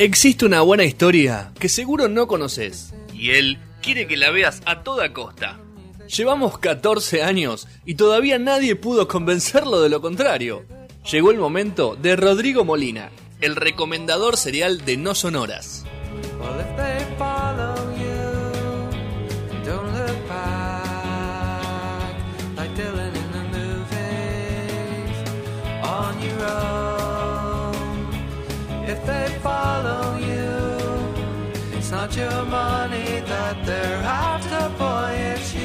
Existe una buena historia que seguro no conoces y él quiere que la veas a toda costa. Llevamos 14 años y todavía nadie pudo convencerlo de lo contrario. Llegó el momento de Rodrigo Molina, el recomendador serial de No Sonoras. You, it's not your money that they're after, boy, it's you.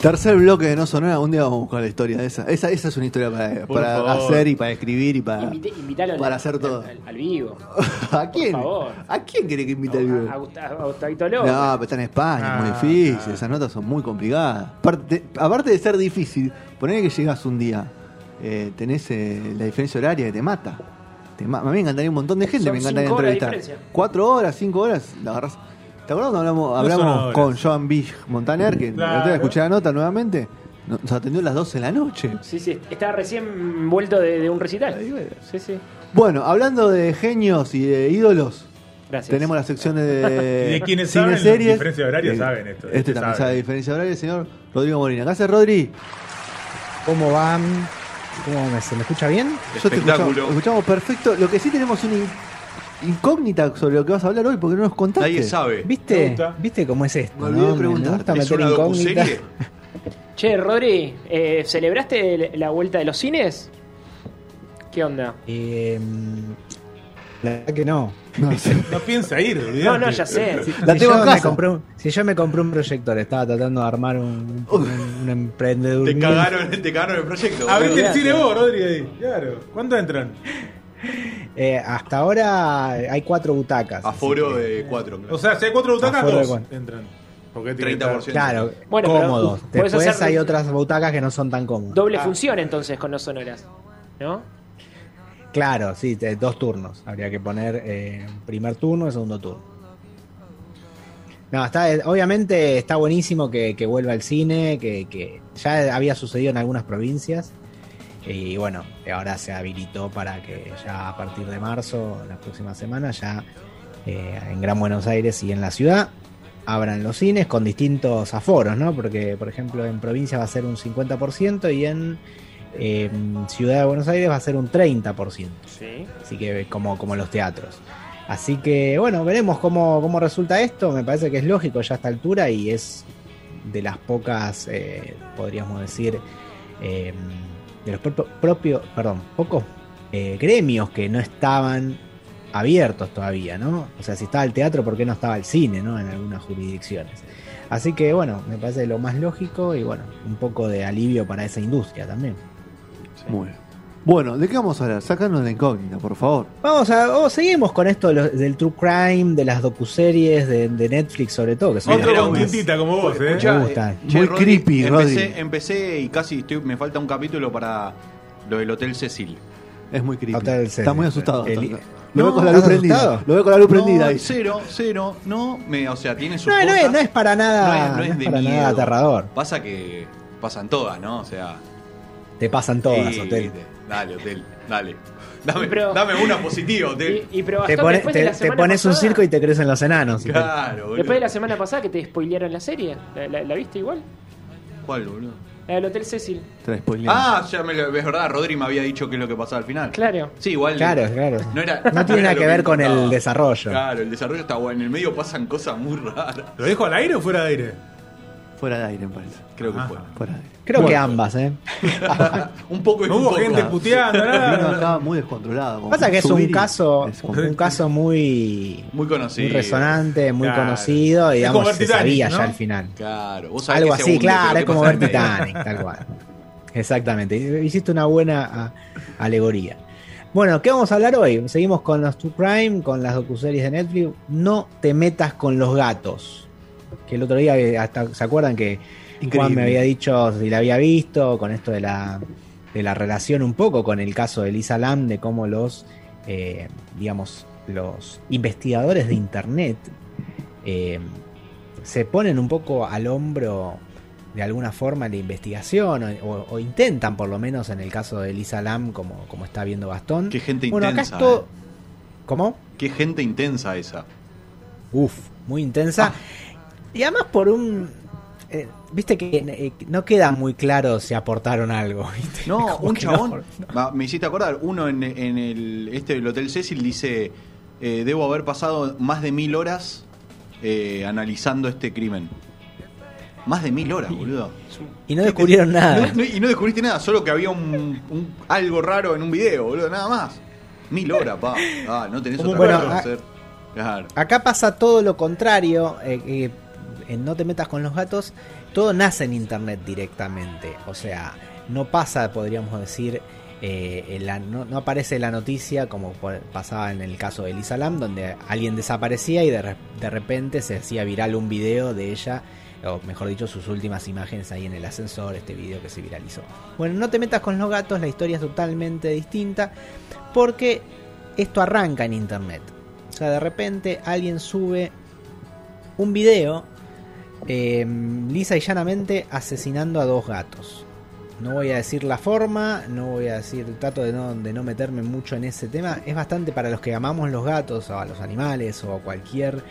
Tercer bloque de No Sonora, un día vamos a buscar la historia de esa. Esa, esa es una historia para, para hacer y para escribir y para, Invite- invitalo al- para hacer todo. Al, al vivo. ¿A quién? favor. ¿A quién quiere que invite al vivo? A, Gusta- a Gustavito López. No, pero está en España, es muy Ah, difícil, ah. esas notas son muy complicadas. Aparte, aparte de ser difícil, poner que llegas un día, eh, tenés eh, la diferencia horaria que te mata. Te ma- a mí me encantaría un montón de gente, Son me encantaría cinco horas de entrevistar. diferencia. Cuatro horas, cinco horas, la agarrás. ¿Te acuerdas cuando hablamos, No hablamos horas. con Joan Bich Montaner, que escuché la nota nuevamente? Nos atendió a las 12 de la noche. Sí, sí, estaba recién vuelto de, de un recital. Sí, sí. Bueno, hablando de genios y de ídolos, Gracias. tenemos la sección de, Y de quienes cine saben, series. diferencia de horario, Eh, saben esto, Este, este también sabe. sabe diferencia el señor Rodrigo Molina. ¿Qué hace Rodri? ¿Cómo van? ¿Cómo me, ¿Se me escucha bien? Yo te escuchamos, escuchamos perfecto. Lo que sí tenemos una in- incógnita sobre lo que vas a hablar hoy porque no nos contaste. Nadie sabe. ¿Viste? ¿Viste cómo es esto? Me olvidé de no? preguntar. gusta ¿Es una docuserie? Che, Rodri, eh, ¿celebraste la vuelta de los cines? ¿Qué onda? Eh, la verdad que no. No piensa ir, olvidate. No, no, ya sé. La si, tengo yo me compré un, si yo me compré un proyector, estaba tratando de armar un, un, un emprendedor. Te cagaron, te cagaron el proyecto. Abriste el Olvidate. cine vos, Rodri, ahí. Claro. ¿Cuántos entran? Eh, hasta ahora hay cuatro butacas. Aforo que- de 4. O sea, si hay cuatro butacas, dos cuánto. entran. Porque tiene que 30%. estar- Claro, Bueno, pero cómodos. Después hacer- hay otras butacas que no son tan cómodas. Doble Ah. función entonces con los sonoras. ¿No? Claro, sí, dos turnos. Habría que poner eh, primer turno y segundo turno. No, está, obviamente está buenísimo que, vuelva al cine, que, ya había sucedido en algunas provincias. Y bueno, ahora se habilitó para que ya a partir de marzo, la próxima semana, ya eh, en Gran Buenos Aires y en la ciudad abran los cines con distintos aforos, ¿no? Porque, por ejemplo, en provincia va a ser un 50% y en eh, Ciudad de Buenos Aires va a ser un 30%. Sí. Así que como, como los teatros. Así que bueno, veremos cómo, cómo resulta esto. Me parece que es lógico ya a esta altura y es de las pocas, eh, podríamos decir, eh, de los propios, propio- perdón, pocos eh, gremios que no estaban abiertos todavía, ¿no? O sea, si estaba el teatro, ¿por qué no estaba el cine, ¿no? En algunas jurisdicciones. Así que bueno, me parece lo más lógico y bueno, un poco de alivio para esa industria también. Muy bien. Bueno, ¿de qué vamos a hablar? Sácanos la incógnita, por favor. Vamos a, oh, seguimos con esto de los- del true crime, de las docuseries de, de Netflix sobre todo, que son Otro Mira, con una- tintita como vos, ¿eh? Me gusta. eh, che, Muy Rodri, creepy, Rodri. empecé, empecé y casi estoy, me falta un capítulo para lo del Hotel Cecil. Es muy creepy. Hotel Está muy asustado. El- lo No, veo con la luz ¿estás prendida. asustado? Lo veo con la luz prendida no, ahí. cero, cero, no, me, o sea, tiene sus no, no es, no es para nada, No es- no no es es de para miedo. nada aterrador. Pasa que pasan todas, ¿no? O sea, Te pasan todas, sí, hotel. Dale, hotel, dale. Dame, Pero- dame una positiva, hotel. Y, y pero Te, pone- pones un circo y te crecen los enanos. Claro, boludo. Después de la semana pasada que te spoilearon la serie, ¿la, la- la viste igual? ¿Cuál, boludo? La del Hotel Cecil. Te. Ah, ya me lo, es verdad, Rodri me había dicho qué es lo que pasaba al final. Claro. Sí, igual. Claro, claro. No, era, No tiene nada que ver con el desarrollo. Claro, el desarrollo está bueno. En el medio pasan cosas muy raras. ¿Lo dijo al aire o fuera de aire? Fuera de aire, me parece. Creo que Ajá. fue. Fuera de aire. Creo que ambas, ¿eh? un poco y No un hubo poco. gente puteando, Vino nada. acá muy descontrolado. como Pasa que es un caso, es un caso muy, Muy conocido. muy resonante, muy Claro. conocido, y digamos, se Titanic, sabía ¿no? ya al final. Claro, vos sabés Algo así, hunde, claro, es ¿qué como ver? Titanic, tal cual. Exactamente, hiciste una buena a- alegoría. Bueno, ¿qué vamos a hablar hoy? Seguimos con los True Crime, con las docuseries de Netflix. No te metas con los gatos. Que el otro día, eh, hasta se acuerdan que Increíble. Juan me había dicho si la había visto, con esto de la, de la relación un poco con el caso de Lisa Lam, de cómo los, eh, digamos, los investigadores de Internet eh, se ponen un poco al hombro de alguna forma la investigación, o, intentan por lo menos en el caso de Lisa Lam, como, como está viendo Gastón. Qué gente bueno, acá intensa, es todo... eh. ¿Cómo? Qué gente intensa esa. Uf, muy intensa. Y además por un... eh, Viste que eh, no queda muy claro si aportaron algo. ¿viste? No, Como un no. chabón. Me hiciste acordar, uno en, en el este del Hotel Cecil dice: eh, Debo haber pasado más de mil horas eh, analizando este crimen. Más de mil horas, boludo. Y no descubrieron nada. No- y no descubriste nada, solo que había un, un- algo raro en un video, boludo, nada más. Mil horas, pa. Ah, no tenés otra un cosa que hacer. Claro. Acá pasa todo lo contrario. eh, eh, en No te metas con los gatos, todo nace en internet directamente. O sea, no pasa, podríamos decir, eh, no, aparece la noticia como pasaba en el caso de Elisa Lam, donde alguien desaparecía y de, de repente se hacía viral un video de ella, o mejor dicho, sus últimas imágenes ahí en el ascensor, este video que se viralizó. Bueno, no te metas con los gatos, la historia es totalmente distinta, porque esto arranca en internet. O sea, de repente alguien sube un video eh, lisa y llanamente asesinando a dos gatos. No voy a decir la forma, no voy a decir, trato de no, meterme mucho en ese tema. Es bastante para los que amamos los gatos o a los animales o a cualquier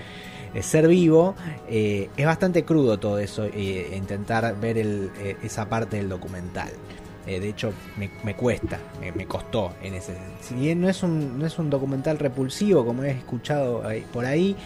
eh, ser vivo. eh, es bastante crudo todo eso e intentar ver el, eh, esa parte del documental. Eh, de hecho, me, cuesta, me, costó en ese. Si bien no es un, no es un documental repulsivo como he escuchado por ahí,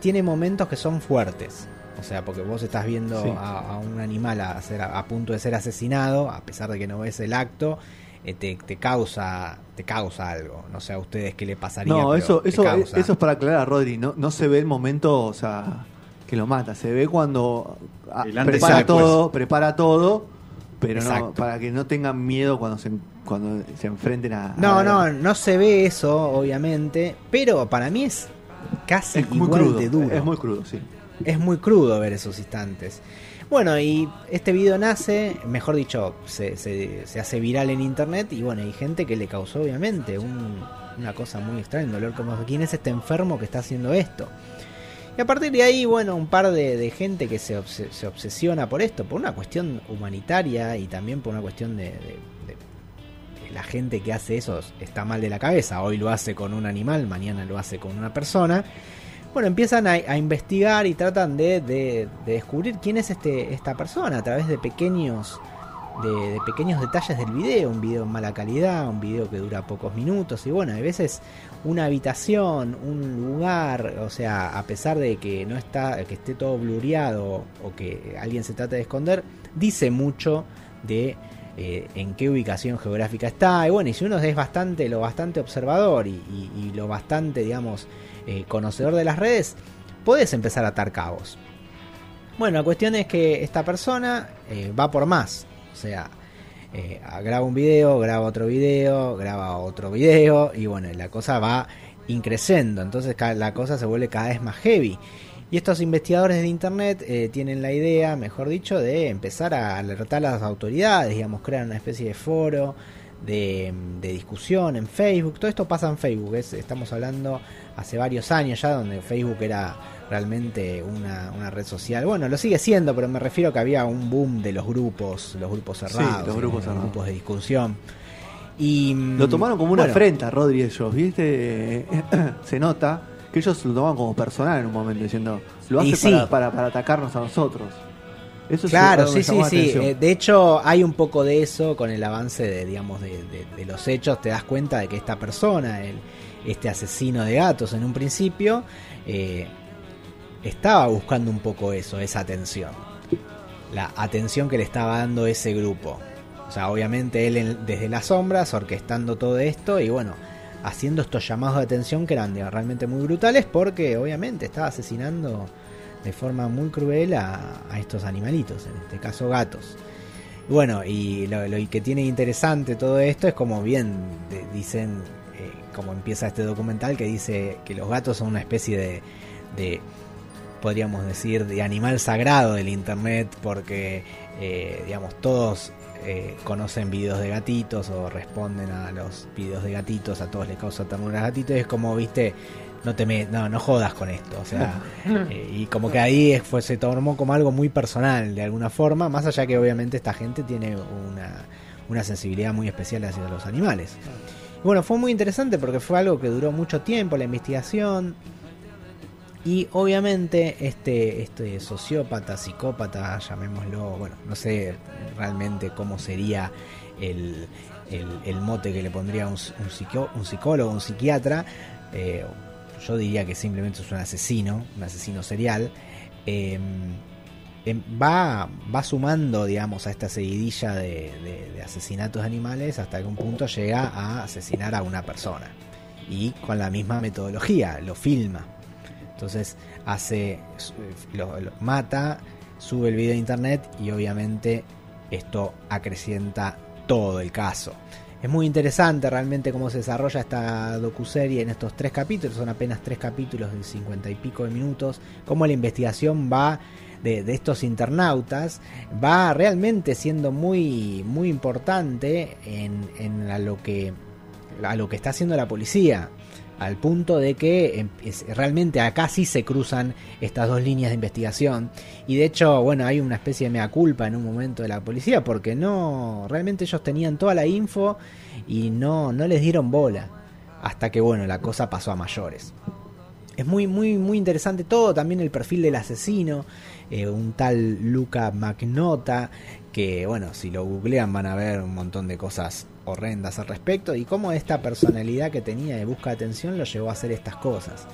tiene momentos que son fuertes. O sea, porque vos estás viendo Sí. a, a un animal a, ser, a punto de ser asesinado, a pesar de que no ves el acto, eh, te, te causa te causa algo. No sé a ustedes qué le pasaría. No, pero eso, te eso, causa. eso es para aclarar, Rodri. No, no se ve el momento, o sea, que lo mata. Se ve cuando ah, antes y prepara todo, prepara todo, pero no, para que no tengan miedo cuando se, cuando se enfrenten a. No, a- no, no se ve eso, obviamente, pero para mí es casi Es muy igual crudo. de duro. Es muy crudo, sí. Es muy crudo ver esos instantes. Bueno, y este video nace, mejor dicho, se, se- hace viral en internet y bueno, hay gente que le causó obviamente un- una cosa muy extraña, un dolor como quién es este enfermo que está haciendo esto. Y a partir de ahí, bueno, un par de, gente que se, se obsesiona por esto, por una cuestión humanitaria y también por una cuestión de- de la gente que hace eso está mal de la cabeza. Hoy lo hace con un animal, mañana lo hace con una persona. Bueno, empiezan a, a investigar y tratan de, de- de descubrir quién es este, esta persona a través de pequeños, de, pequeños detalles del video, un video en mala calidad, un video que dura pocos minutos. Y bueno, a veces una habitación, un lugar, o sea, a pesar de que no está, que esté todo blureado o que alguien se trate de esconder, dice mucho de eh, en qué ubicación geográfica está y bueno, y si uno es bastante, lo bastante observador y, lo bastante, digamos, eh, conocedor de las redes, puedes empezar a atar cabos. Bueno, la cuestión es que esta persona eh, va por más. O sea, graba un video, graba otro video, graba otro video y bueno, la cosa va increciendo. Entonces la cosa se vuelve cada vez más heavy. Y estos investigadores de internet eh, tienen la idea, mejor dicho, de empezar a alertar a las autoridades, digamos, crear una especie de foro de, de discusión en Facebook. Todo esto pasa en Facebook, es- estamos hablando hace varios años ya, donde Facebook era realmente una, una red social. Bueno, lo sigue siendo, pero me refiero que había un boom de los grupos, los grupos Sí, cerrados, los grupos eh, cerrados. grupos de discusión. Y Lo tomaron como una bueno, afrenta, Rodri, ellos, ¿viste? Se nota que ellos lo tomaban como personal en un momento, diciendo, lo hace sí. para, para, para atacarnos a nosotros. Eso es Claro, sí, sí, sí. Eh, de hecho, hay un poco de eso con el avance de, digamos, de, de- de los hechos. Te das cuenta de que esta persona, el, este asesino de gatos en un principio, eh, estaba buscando un poco eso, esa atención. La atención que le estaba dando ese grupo. O sea, obviamente él en- desde las sombras, orquestando todo esto y bueno, haciendo estos llamados de atención que eran realmente muy brutales porque obviamente estaba asesinando de forma muy cruel a, estos animalitos, en este caso gatos. Bueno, y lo, que tiene interesante todo esto es como bien dicen, eh, como empieza este documental que dice que los gatos son una especie de, de podríamos decir, de animal sagrado del internet porque, eh, digamos, todos eh, conocen videos de gatitos o responden a los videos de gatitos, a todos les causa ternura a gatitos. Es como, viste, no te me, no, no jodas con esto, o sea, eh, y como que ahí fue, se tomó como algo muy personal de alguna forma, más allá que obviamente esta gente tiene una, una sensibilidad muy especial hacia los animales. Y bueno, fue muy interesante porque fue algo que duró mucho tiempo, la investigación, y obviamente este, este sociópata, psicópata, llamémoslo, bueno, no sé realmente cómo sería el, el, mote que le pondría un, un, psico- un psicólogo, un psiquiatra, eh, yo diría que simplemente es un asesino, un asesino serial, eh, em, va, va sumando, digamos, a esta seguidilla de, de- de asesinatos de animales hasta que un punto llega a asesinar a una persona. Y con la misma metodología, lo filma. Entonces hace, lo, lo mata, sube el video a internet y obviamente esto acrecienta todo el caso. Es muy interesante realmente cómo se desarrolla esta docuserie en estos tres capítulos, son apenas tres capítulos de cincuenta y pico de minutos, cómo la investigación va de, estos internautas va realmente siendo muy, muy importante en, lo que a lo que está haciendo la policía al punto de que em, realmente acá sí se cruzan estas dos líneas de investigación. Y de hecho bueno hay una especie de mea culpa en un momento de la policía porque no realmente ellos tenían toda la info y no no les dieron bola hasta que bueno la cosa pasó a mayores. Es muy, muy, muy interesante todo, también el perfil del asesino, eh, un tal Luca Magnota, que bueno, si lo googlean van a ver un montón de cosas horrendas al respecto, y cómo esta personalidad que tenía de busca de atención lo llevó a hacer estas cosas.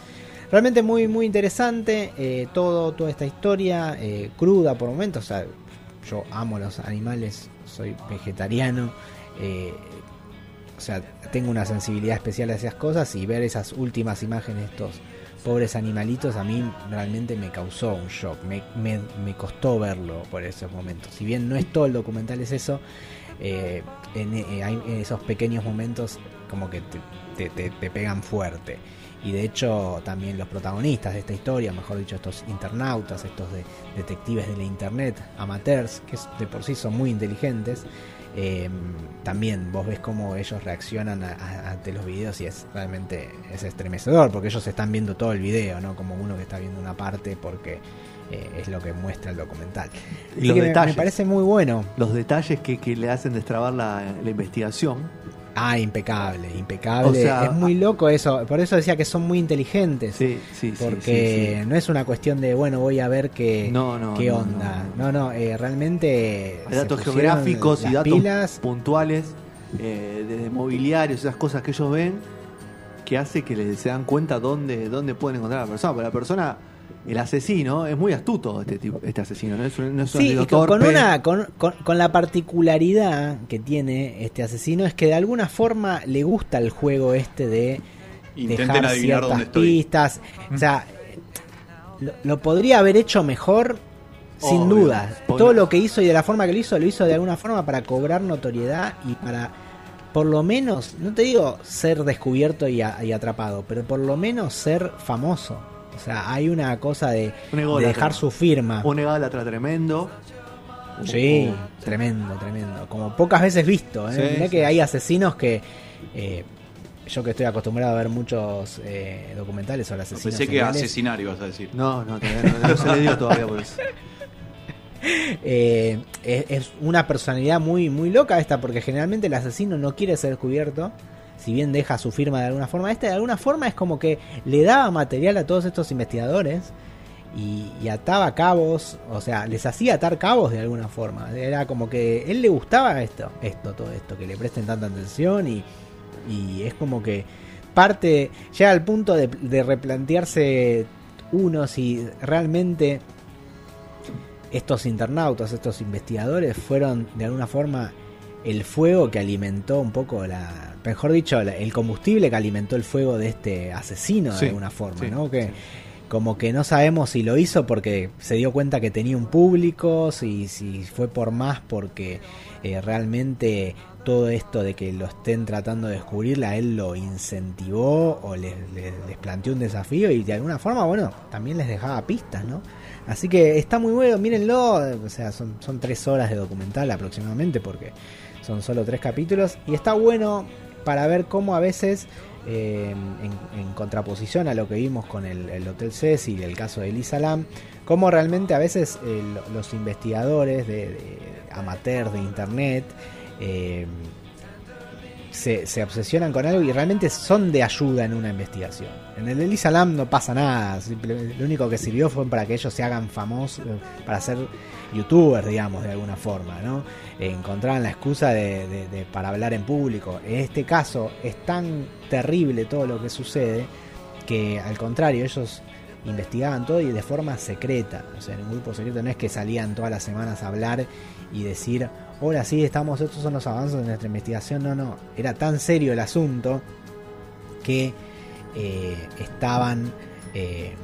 Realmente muy, muy interesante eh, todo, toda esta historia, eh, cruda por momentos, yo amo los animales, soy vegetariano, eh, o sea, tengo una sensibilidad especial a esas cosas y ver esas últimas imágenes de estos pobres animalitos a mí realmente me causó un shock, me, me, me costó verlo por esos momentos. Si bien no es todo el documental, es eso, eh, en, eh, esos pequeños momentos como que te, te- pegan fuerte. Y de hecho también los protagonistas de esta historia, mejor dicho, estos internautas, estos de, detectives de la internet, amateurs, que de por sí son muy inteligentes, eh, también vos ves cómo ellos reaccionan a- a- ante los videos y es realmente es estremecedor porque ellos están viendo todo el video, no como uno que está viendo una parte porque eh, es lo que muestra el documental. Y Así los que me- detalles. me parece muy bueno. Los detalles que, que le hacen destrabar la, la investigación. Ah, impecable, impecable. O sea, es muy loco eso. Por eso decía que son muy inteligentes. Sí, sí, sí. porque sí, sí. no es una cuestión de, bueno, voy a ver qué, No, no, qué onda. no, No, no, eh, realmente. Hay datos geográficos y datos pilas. puntuales eh, de mobiliarios, esas cosas que ellos ven, que hace que les, se dan cuenta dónde, dónde pueden encontrar a la persona. Porque la persona, el asesino, es muy astuto este tipo, este asesino, no es un, no es un Sí, con, con una, con, con- con la particularidad que tiene este asesino es que de alguna forma le gusta el juego este de Intenten dejar adivinar ciertas dónde estoy. pistas. O sea, lo, lo podría haber hecho mejor, sin Obvio. duda. Todo lo que hizo y de la forma que lo hizo, lo hizo de alguna forma para cobrar notoriedad y para, por lo menos, no te digo ser descubierto y, a- y atrapado, pero por lo menos ser famoso. O sea, hay una cosa de, Un de ególatra. dejar su firma. Un ególatra tremendo. Sí, Uh, tremendo, tremendo. Como pocas veces visto. ¿eh? Sí, Mirá sí, que hay asesinos que. eh, yo que estoy acostumbrado a ver muchos eh, documentales sobre asesinos. Pensé que seriales, asesinar ibas a decir. No, no, todavía no, no se le dio todavía por eso. eh, es, una personalidad muy, muy loca esta, porque generalmente el asesino no quiere ser descubierto. Si bien deja su firma de alguna forma, este de alguna forma es como que le daba material a todos estos investigadores y, ataba cabos, o sea, les hacía atar cabos de alguna forma. Era como que él le gustaba esto, esto, todo esto, que le presten tanta atención y, y es como que parte, llega al punto de replantearse uno si realmente estos internautas, estos investigadores fueron de alguna forma el fuego que alimentó un poco la, mejor dicho, el combustible que alimentó el fuego de este asesino de Sí, alguna forma, sí, ¿no? Que como que no sabemos si lo hizo porque se dio cuenta que tenía un público, si, si fue por más porque eh, realmente todo esto de que lo estén tratando de descubrir, a él lo incentivó o les, les- les planteó un desafío y de alguna forma, bueno, también les dejaba pistas, ¿no? Así que está muy bueno, mírenlo, o sea, son, son tres horas de documental aproximadamente porque son solo tres capítulos y está bueno para ver cómo a veces eh, en, contraposición a lo que vimos con el, el Hotel Cecil y el caso de Elisa Lam, cómo realmente a veces eh, lo- los investigadores de, de amateurs de internet eh, se, se obsesionan con algo y realmente son de ayuda en una investigación. En el Elisa Lam no pasa nada, lo único que sirvió fue para que ellos se hagan famosos, eh, para ser youtubers, digamos, de alguna forma, ¿no? Encontraban la excusa de- de- para hablar en público. En este caso es tan terrible todo lo que sucede que al contrario, ellos investigaban todo y de forma secreta, o sea, en un grupo secreto no es que salían todas las semanas a hablar y decir, hola, sí, estamos, estos son los avances de nuestra investigación, no, no, era tan serio el asunto que eh, estaban eh,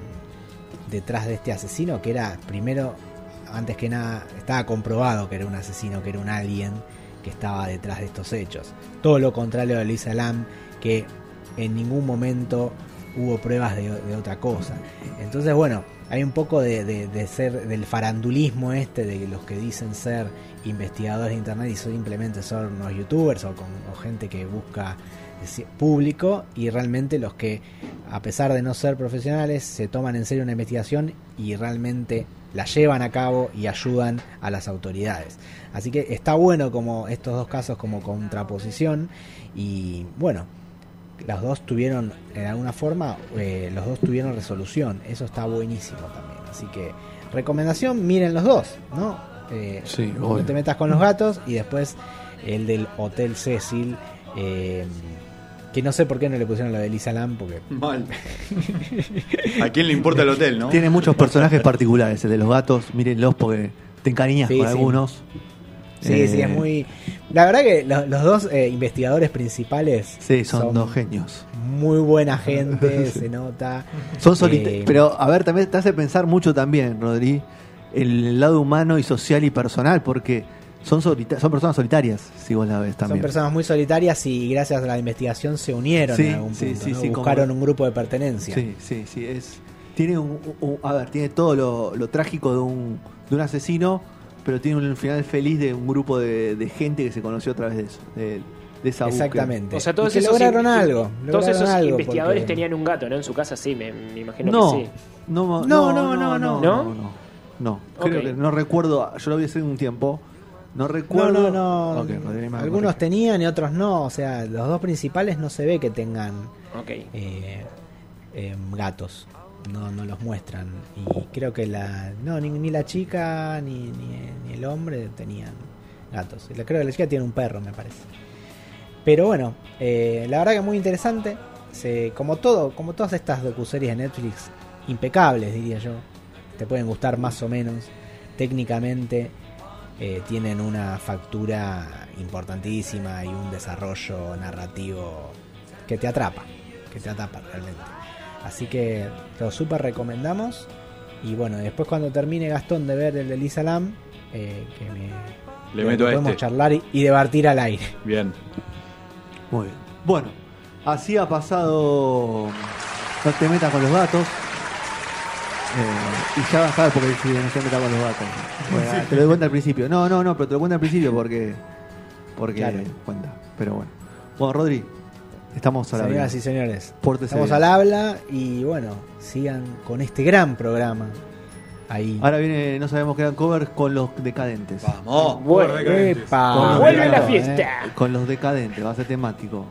detrás de este asesino que era primero, antes que nada, estaba comprobado que era un asesino, que era un alien que estaba detrás de estos hechos. Todo lo contrario de Lisa Lam, que en ningún momento hubo pruebas de, otra cosa. Entonces, bueno, hay un poco de, ser del farandulismo este, de los que dicen ser investigadores de internet y simplemente son unos youtubers o, gente que busca deci- público y realmente los que a pesar de no ser profesionales se toman en serio una investigación y realmente la llevan a cabo y ayudan a las autoridades. Así que está bueno como estos dos casos como contraposición y bueno, los dos tuvieron, en alguna forma, eh, los dos tuvieron resolución. Eso está buenísimo también. Así que, recomendación, miren los dos, ¿no? Eh, Sí, no obvio. te metas con los gatos y después el del Hotel Cecil, eh, que no sé por qué no le pusieron lo de Lisa Lam, porque Mal. ¿A quién le importa el hotel, no? Tiene muchos personajes particulares, el de los gatos, mírenlos porque te encariñas Sí, con sí. algunos. Sí, Eh, sí, es muy... La verdad que lo- los, dos eh, investigadores principales Sí, son, dos genios. muy buena gente, se nota. Son solitarios. Eh, Pero, a ver, también te hace pensar mucho también, Rodri, el lado humano y social y personal, porque son, solita- son personas solitarias, si vos la ves Son también. personas muy solitarias y gracias a la investigación se unieron Sí, en algún punto. sí, ¿no? sí, como- Buscaron un grupo de pertenencia. Sí, sí, sí. Es, tiene un, un- a ver, tiene todo lo, lo trágico de un, de un asesino, pero tiene un final feliz de un grupo de, de gente que se conoció a través de eso, de, de esa búsqueda. Exactamente. O sea, todos esos lograron in- algo. Todos lograron esos algo investigadores porque- tenían un gato, ¿no? En su casa sí, me, me imagino No, que sí. no, no, No, no, no, no, no, no, no. no, no. Creo Ok. que no recuerdo, yo lo vi hace un tiempo, no No, recuerdo. no, no. Ok, Rodri, me Algunos tenían y otros no. O sea, los dos principales no se ve que tengan Ok. eh, eh, gatos. No, no los muestran. Y creo que la. No, ni, ni la chica ni, ni, el hombre tenían gatos. Creo que la chica tiene un perro, me parece. Pero bueno, eh, la verdad que muy interesante. Como todo, como todas estas docuseries de Netflix, impecables diría yo. Te pueden gustar más o menos. Técnicamente eh, tienen una factura importantísima y un desarrollo narrativo que te atrapa, que te atrapa realmente. Así que lo súper recomendamos. Y bueno, después cuando termine Gastón de ver el de Lisa Lam, eh, que me, Le meto a podemos este. charlar y, y debatir al aire. Bien. Muy bien. Bueno, así ha pasado. No te metas con los gatos. Eh, y ya vas a saber por qué decide no se meta con los gatos. Bueno, Te lo doy cuenta al principio. No, no, no, pero te lo cuento al principio porque. Porque Claro. cuenta. Pero bueno. Bueno, Rodri, estamos a la Señoras y señores, Pórtese estamos bien. al habla y bueno, sigan con este gran programa. Ahí. Ahora viene, no sabemos qué eran covers con los decadentes. Vamos. Bueno, decadentes. Epa, Con los vuelve la fiesta. Con los decadentes, va a ser temático.